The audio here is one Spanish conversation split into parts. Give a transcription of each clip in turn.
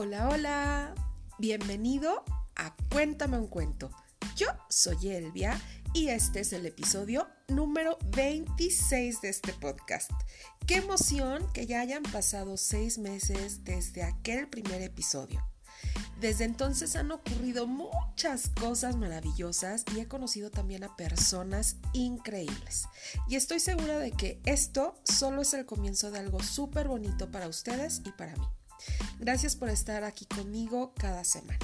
Hola, hola. Bienvenido a Cuéntame un cuento. Yo soy Elvia y este es el episodio número 26 de este podcast. Qué emoción que ya hayan pasado seis meses desde aquel primer episodio. Desde entonces han ocurrido muchas cosas maravillosas y he conocido también a personas increíbles. Y estoy segura de que esto solo es el comienzo de algo súper bonito para ustedes y para mí. Gracias por estar aquí conmigo cada semana.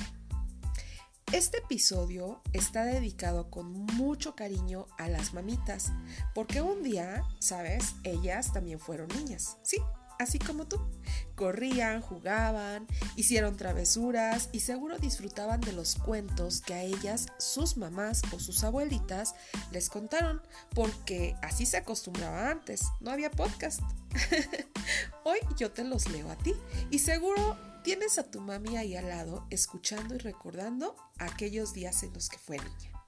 Este episodio está dedicado con mucho cariño a las mamitas, porque un día, sabes, ellas también fueron niñas. Sí, así como tú. Corrían, jugaban, hicieron travesuras y seguro disfrutaban de los cuentos que a ellas sus mamás o sus abuelitas les contaron, porque así se acostumbraba antes, no había podcast. Hoy yo te los leo a ti y seguro tienes a tu mami ahí al lado escuchando y recordando aquellos días en los que fue niña.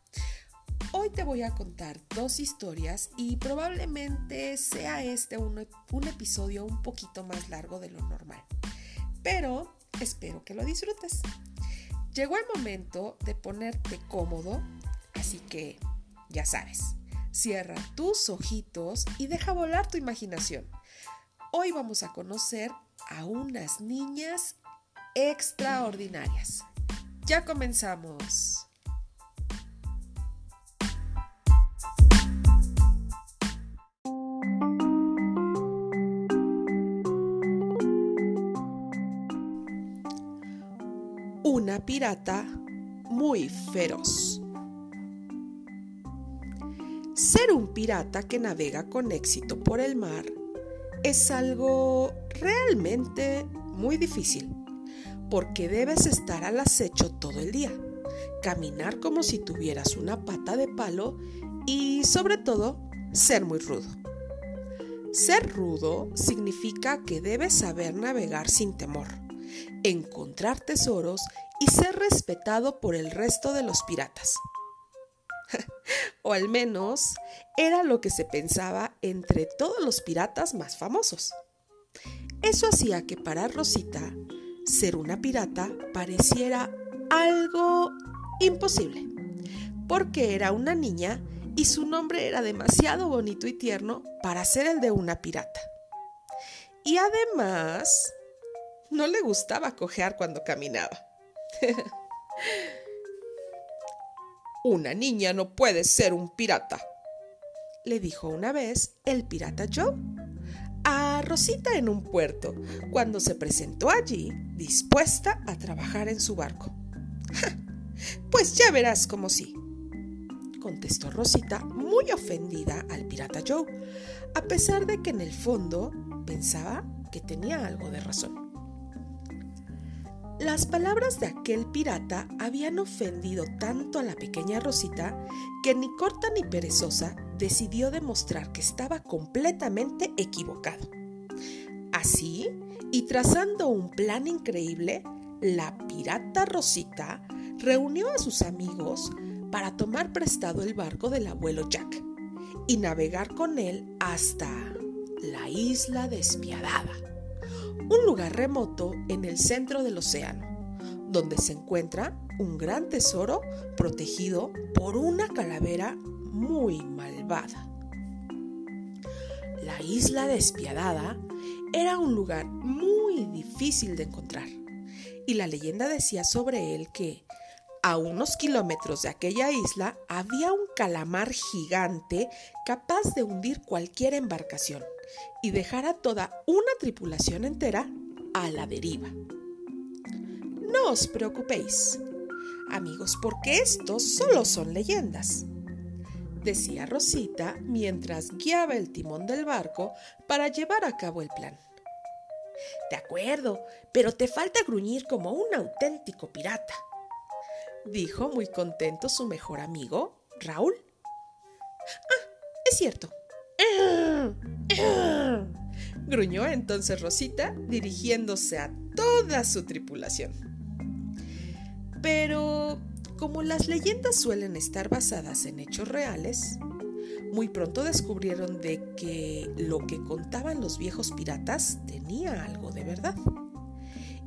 Hoy te voy a contar dos historias y probablemente sea este un, un, episodio un poquito más largo de lo normal. Pero espero que lo disfrutes. Llegó el momento de ponerte cómodo, así que ya sabes, cierra tus ojitos y deja volar tu imaginación. Hoy vamos a conocer a unas niñas extraordinarias. Ya comenzamos. Pirata muy feroz. Ser un pirata que navega con éxito por el mar es algo realmente muy difícil, porque debes estar al acecho todo el día, caminar como si tuvieras una pata de palo y sobre todo ser muy rudo. Ser rudo significa que debes saber navegar sin temor, encontrar tesoros y ser respetado por el resto de los piratas. o al menos era lo que se pensaba entre todos los piratas más famosos. Eso hacía que para Rosita ser una pirata pareciera algo imposible, porque era una niña y su nombre era demasiado bonito y tierno para ser el de una pirata. Y además, no le gustaba cojear cuando caminaba. Una niña no puede ser un pirata, le dijo una vez el pirata Joe a Rosita en un puerto, cuando se presentó allí dispuesta a trabajar en su barco. pues ya verás como sí, contestó Rosita muy ofendida al pirata Joe, a pesar de que en el fondo pensaba que tenía algo de razón. Las palabras de aquel pirata habían ofendido tanto a la pequeña Rosita que ni corta ni perezosa decidió demostrar que estaba completamente equivocado. Así, y trazando un plan increíble, la pirata Rosita reunió a sus amigos para tomar prestado el barco del abuelo Jack y navegar con él hasta la isla despiadada un lugar remoto en el centro del océano, donde se encuentra un gran tesoro protegido por una calavera muy malvada. La isla despiadada era un lugar muy difícil de encontrar y la leyenda decía sobre él que a unos kilómetros de aquella isla había un calamar gigante capaz de hundir cualquier embarcación y dejar a toda una tripulación entera a la deriva. No os preocupéis, amigos, porque estos solo son leyendas, decía Rosita mientras guiaba el timón del barco para llevar a cabo el plan. De acuerdo, pero te falta gruñir como un auténtico pirata, dijo muy contento su mejor amigo, Raúl. Ah, es cierto. Gruñó entonces Rosita, dirigiéndose a toda su tripulación. Pero, como las leyendas suelen estar basadas en hechos reales, muy pronto descubrieron de que lo que contaban los viejos piratas tenía algo de verdad.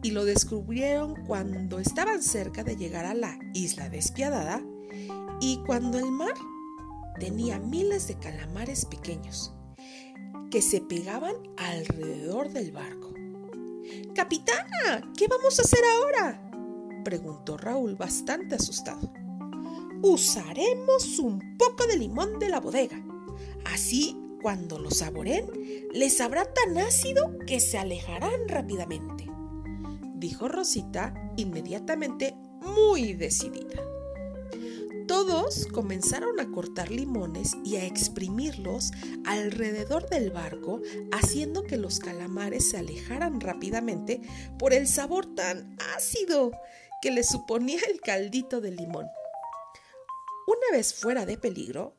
Y lo descubrieron cuando estaban cerca de llegar a la isla despiadada y cuando el mar tenía miles de calamares pequeños que se pegaban alrededor del barco. Capitana, ¿qué vamos a hacer ahora? preguntó Raúl bastante asustado. Usaremos un poco de limón de la bodega. Así, cuando lo saboren, les sabrá tan ácido que se alejarán rápidamente, dijo Rosita inmediatamente muy decidida. Todos comenzaron a cortar limones y a exprimirlos alrededor del barco, haciendo que los calamares se alejaran rápidamente por el sabor tan ácido que les suponía el caldito de limón. Una vez fuera de peligro,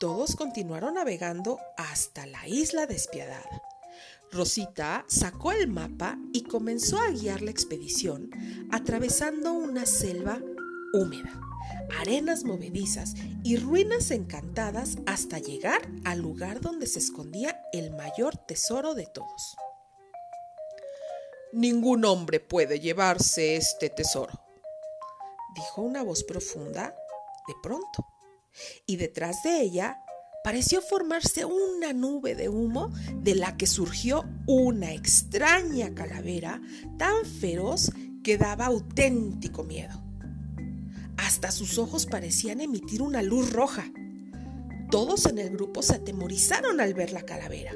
todos continuaron navegando hasta la isla despiadada. Rosita sacó el mapa y comenzó a guiar la expedición atravesando una selva húmeda arenas movedizas y ruinas encantadas hasta llegar al lugar donde se escondía el mayor tesoro de todos. Ningún hombre puede llevarse este tesoro, dijo una voz profunda de pronto, y detrás de ella pareció formarse una nube de humo de la que surgió una extraña calavera tan feroz que daba auténtico miedo. Hasta sus ojos parecían emitir una luz roja. Todos en el grupo se atemorizaron al ver la calavera.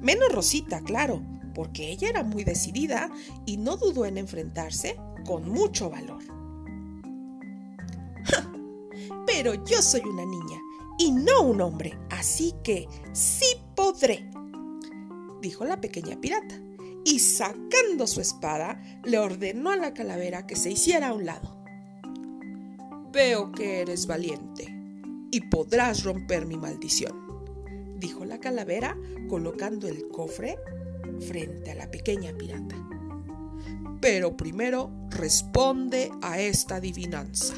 Menos Rosita, claro, porque ella era muy decidida y no dudó en enfrentarse con mucho valor. Pero yo soy una niña y no un hombre, así que sí podré, dijo la pequeña pirata, y sacando su espada le ordenó a la calavera que se hiciera a un lado. Veo que eres valiente y podrás romper mi maldición, dijo la calavera colocando el cofre frente a la pequeña pirata. Pero primero responde a esta adivinanza.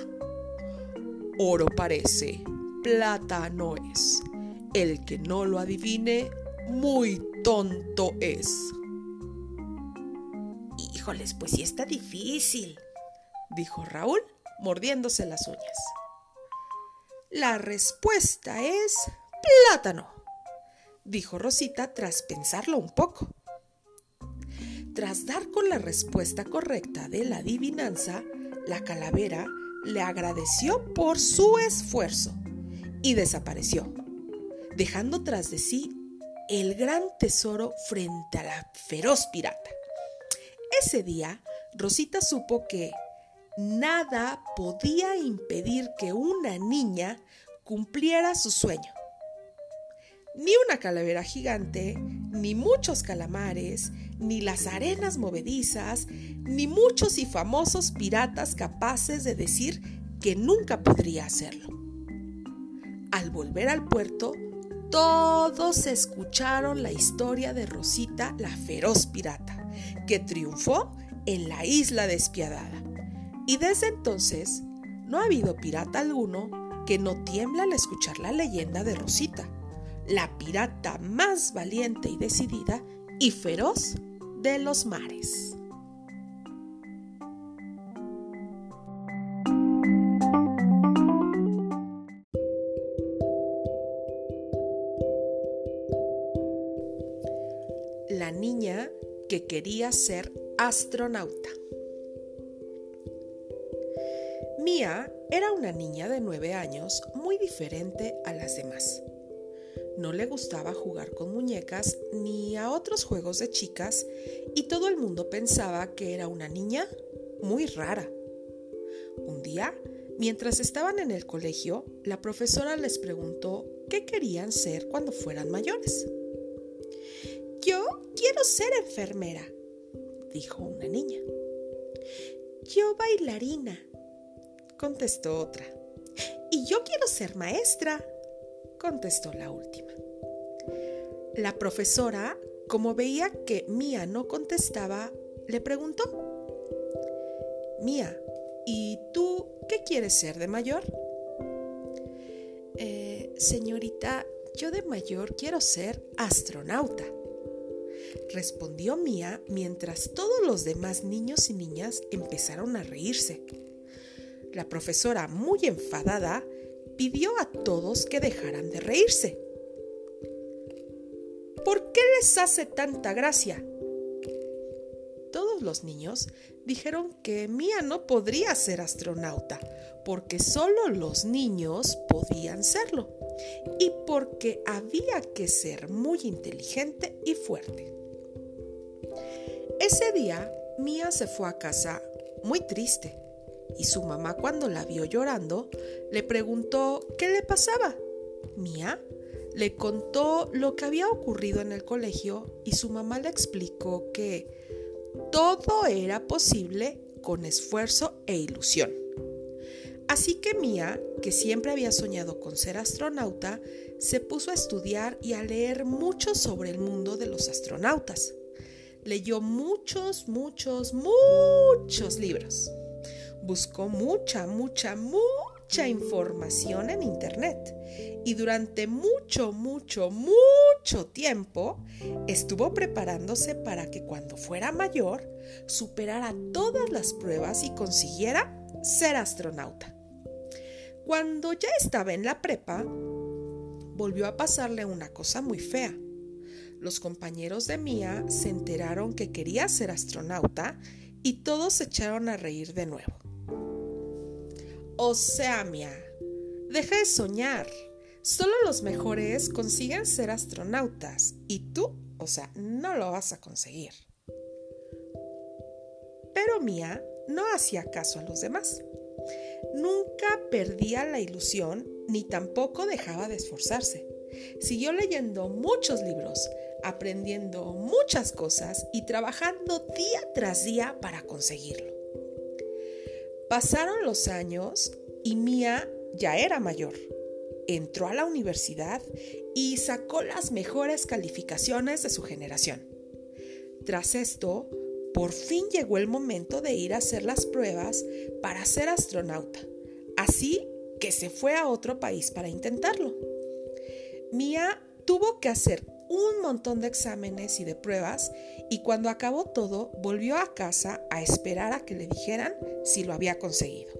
Oro parece, plata no es. El que no lo adivine, muy tonto es. Híjoles, pues sí está difícil, dijo Raúl mordiéndose las uñas. La respuesta es plátano, dijo Rosita tras pensarlo un poco. Tras dar con la respuesta correcta de la adivinanza, la calavera le agradeció por su esfuerzo y desapareció, dejando tras de sí el gran tesoro frente a la feroz pirata. Ese día, Rosita supo que nada podía impedir que una niña cumpliera su sueño. Ni una calavera gigante, ni muchos calamares, ni las arenas movedizas, ni muchos y famosos piratas capaces de decir que nunca podría hacerlo. Al volver al puerto, todos escucharon la historia de Rosita, la feroz pirata, que triunfó en la isla despiadada. Y desde entonces no ha habido pirata alguno que no tiembla al escuchar la leyenda de Rosita, la pirata más valiente y decidida y feroz de los mares. La niña que quería ser astronauta. Mía era una niña de nueve años muy diferente a las demás. No le gustaba jugar con muñecas ni a otros juegos de chicas y todo el mundo pensaba que era una niña muy rara. Un día, mientras estaban en el colegio, la profesora les preguntó qué querían ser cuando fueran mayores. Ser enfermera, dijo una niña. Yo bailarina, contestó otra. Y yo quiero ser maestra, contestó la última. La profesora, como veía que Mía no contestaba, le preguntó, Mía, ¿y tú qué quieres ser de mayor? Eh, señorita, yo de mayor quiero ser astronauta. Respondió Mía mientras todos los demás niños y niñas empezaron a reírse. La profesora, muy enfadada, pidió a todos que dejaran de reírse. ¿Por qué les hace tanta gracia? Todos los niños dijeron que Mía no podría ser astronauta, porque solo los niños podían serlo, y porque había que ser muy inteligente y fuerte. Ese día, Mía se fue a casa muy triste, y su mamá cuando la vio llorando, le preguntó qué le pasaba. Mía le contó lo que había ocurrido en el colegio y su mamá le explicó que todo era posible con esfuerzo e ilusión. Así que Mía, que siempre había soñado con ser astronauta, se puso a estudiar y a leer mucho sobre el mundo de los astronautas. Leyó muchos, muchos, muchos libros. Buscó mucha, mucha, mucha información en Internet y durante mucho, mucho, mucho tiempo estuvo preparándose para que cuando fuera mayor superara todas las pruebas y consiguiera ser astronauta. Cuando ya estaba en la prepa, volvió a pasarle una cosa muy fea. Los compañeros de Mía se enteraron que quería ser astronauta y todos se echaron a reír de nuevo. O sea, Mía, deja de soñar. Solo los mejores consiguen ser astronautas y tú, o sea, no lo vas a conseguir. Pero Mía no hacía caso a los demás. Nunca perdía la ilusión ni tampoco dejaba de esforzarse. Siguió leyendo muchos libros, aprendiendo muchas cosas y trabajando día tras día para conseguirlo. Pasaron los años y Mía ya era mayor entró a la universidad y sacó las mejores calificaciones de su generación. Tras esto, por fin llegó el momento de ir a hacer las pruebas para ser astronauta, así que se fue a otro país para intentarlo. Mía tuvo que hacer un montón de exámenes y de pruebas y cuando acabó todo volvió a casa a esperar a que le dijeran si lo había conseguido.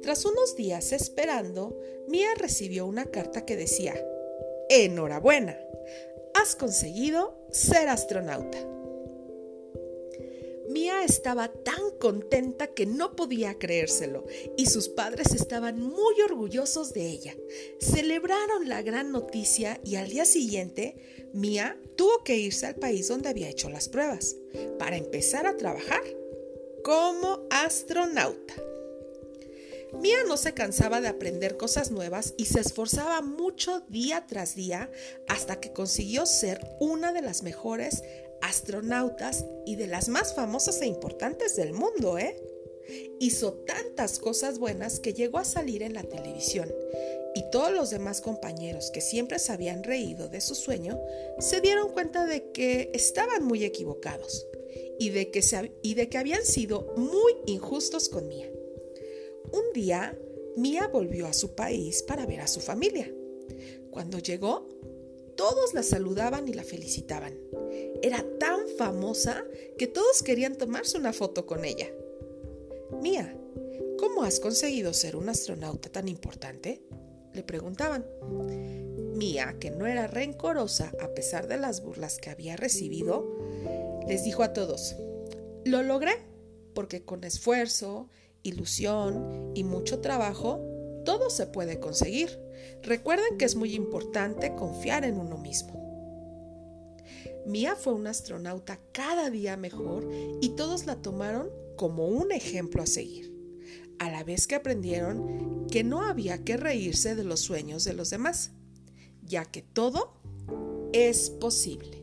Tras unos días esperando, Mia recibió una carta que decía, Enhorabuena, has conseguido ser astronauta. Mia estaba tan contenta que no podía creérselo y sus padres estaban muy orgullosos de ella. Celebraron la gran noticia y al día siguiente Mia tuvo que irse al país donde había hecho las pruebas para empezar a trabajar como astronauta. Mia no se cansaba de aprender cosas nuevas y se esforzaba mucho día tras día hasta que consiguió ser una de las mejores astronautas y de las más famosas e importantes del mundo, ¿eh? Hizo tantas cosas buenas que llegó a salir en la televisión y todos los demás compañeros que siempre se habían reído de su sueño se dieron cuenta de que estaban muy equivocados y de que, y de que habían sido muy injustos con Mia. Un día, Mia volvió a su país para ver a su familia. Cuando llegó, todos la saludaban y la felicitaban. Era tan famosa que todos querían tomarse una foto con ella. Mia, ¿cómo has conseguido ser un astronauta tan importante? Le preguntaban. Mia, que no era rencorosa a pesar de las burlas que había recibido, les dijo a todos, lo logré porque con esfuerzo ilusión y mucho trabajo, todo se puede conseguir. Recuerden que es muy importante confiar en uno mismo. Mia fue una astronauta cada día mejor y todos la tomaron como un ejemplo a seguir, a la vez que aprendieron que no había que reírse de los sueños de los demás, ya que todo es posible.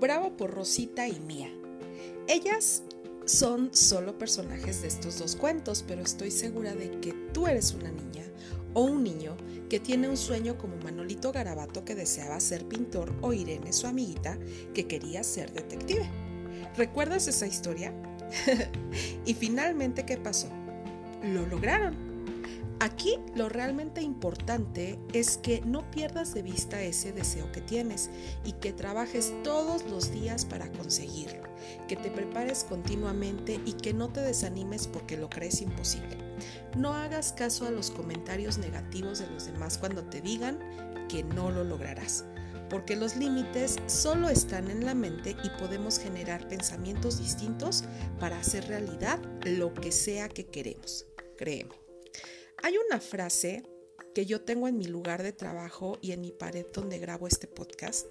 Bravo por Rosita y Mía. Ellas son solo personajes de estos dos cuentos, pero estoy segura de que tú eres una niña o un niño que tiene un sueño como Manolito Garabato que deseaba ser pintor o Irene, su amiguita, que quería ser detective. ¿Recuerdas esa historia? y finalmente, ¿qué pasó? Lo lograron. Aquí lo realmente importante es que no pierdas de vista ese deseo que tienes y que trabajes todos los días para conseguirlo, que te prepares continuamente y que no te desanimes porque lo crees imposible. No hagas caso a los comentarios negativos de los demás cuando te digan que no lo lograrás, porque los límites solo están en la mente y podemos generar pensamientos distintos para hacer realidad lo que sea que queremos. Créeme. Hay una frase que yo tengo en mi lugar de trabajo y en mi pared donde grabo este podcast,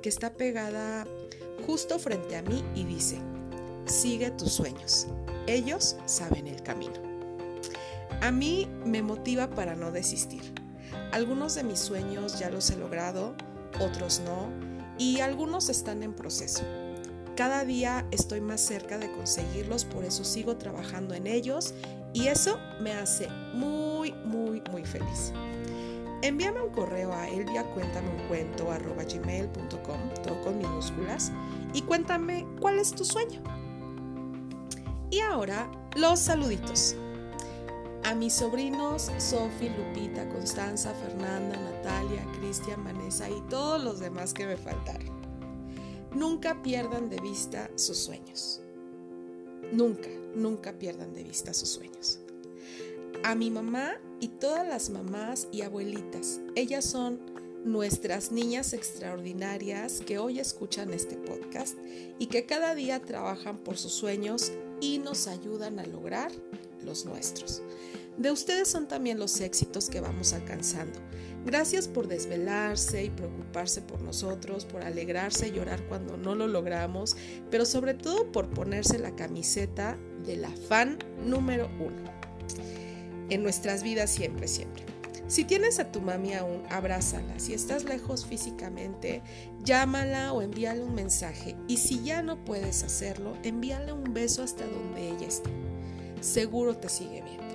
que está pegada justo frente a mí y dice, sigue tus sueños, ellos saben el camino. A mí me motiva para no desistir. Algunos de mis sueños ya los he logrado, otros no, y algunos están en proceso. Cada día estoy más cerca de conseguirlos, por eso sigo trabajando en ellos y eso me hace muy, muy, muy feliz. Envíame un correo a elviacuéntameuncuento.com, todo con minúsculas, y cuéntame cuál es tu sueño. Y ahora, los saluditos. A mis sobrinos Sofi, Lupita, Constanza, Fernanda, Natalia, Cristian, Vanessa y todos los demás que me faltaron. Nunca pierdan de vista sus sueños. Nunca, nunca pierdan de vista sus sueños. A mi mamá y todas las mamás y abuelitas, ellas son nuestras niñas extraordinarias que hoy escuchan este podcast y que cada día trabajan por sus sueños y nos ayudan a lograr los nuestros. De ustedes son también los éxitos que vamos alcanzando. Gracias por desvelarse y preocuparse por nosotros, por alegrarse y llorar cuando no lo logramos, pero sobre todo por ponerse la camiseta de la fan número uno. En nuestras vidas siempre, siempre. Si tienes a tu mami aún, abrázala. Si estás lejos físicamente, llámala o envíale un mensaje. Y si ya no puedes hacerlo, envíale un beso hasta donde ella esté. Seguro te sigue viendo.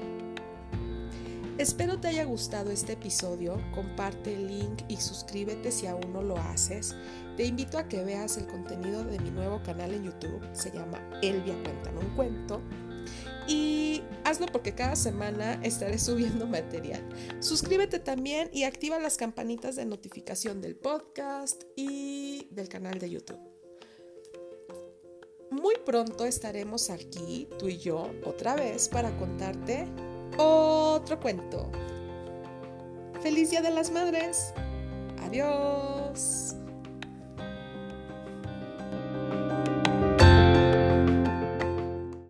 Espero te haya gustado este episodio, comparte el link y suscríbete si aún no lo haces. Te invito a que veas el contenido de mi nuevo canal en YouTube, se llama Elvia Cuéntame un Cuento. Y hazlo porque cada semana estaré subiendo material. Suscríbete también y activa las campanitas de notificación del podcast y del canal de YouTube. Muy pronto estaremos aquí, tú y yo, otra vez para contarte otro cuento. Feliz Día de las Madres. Adiós.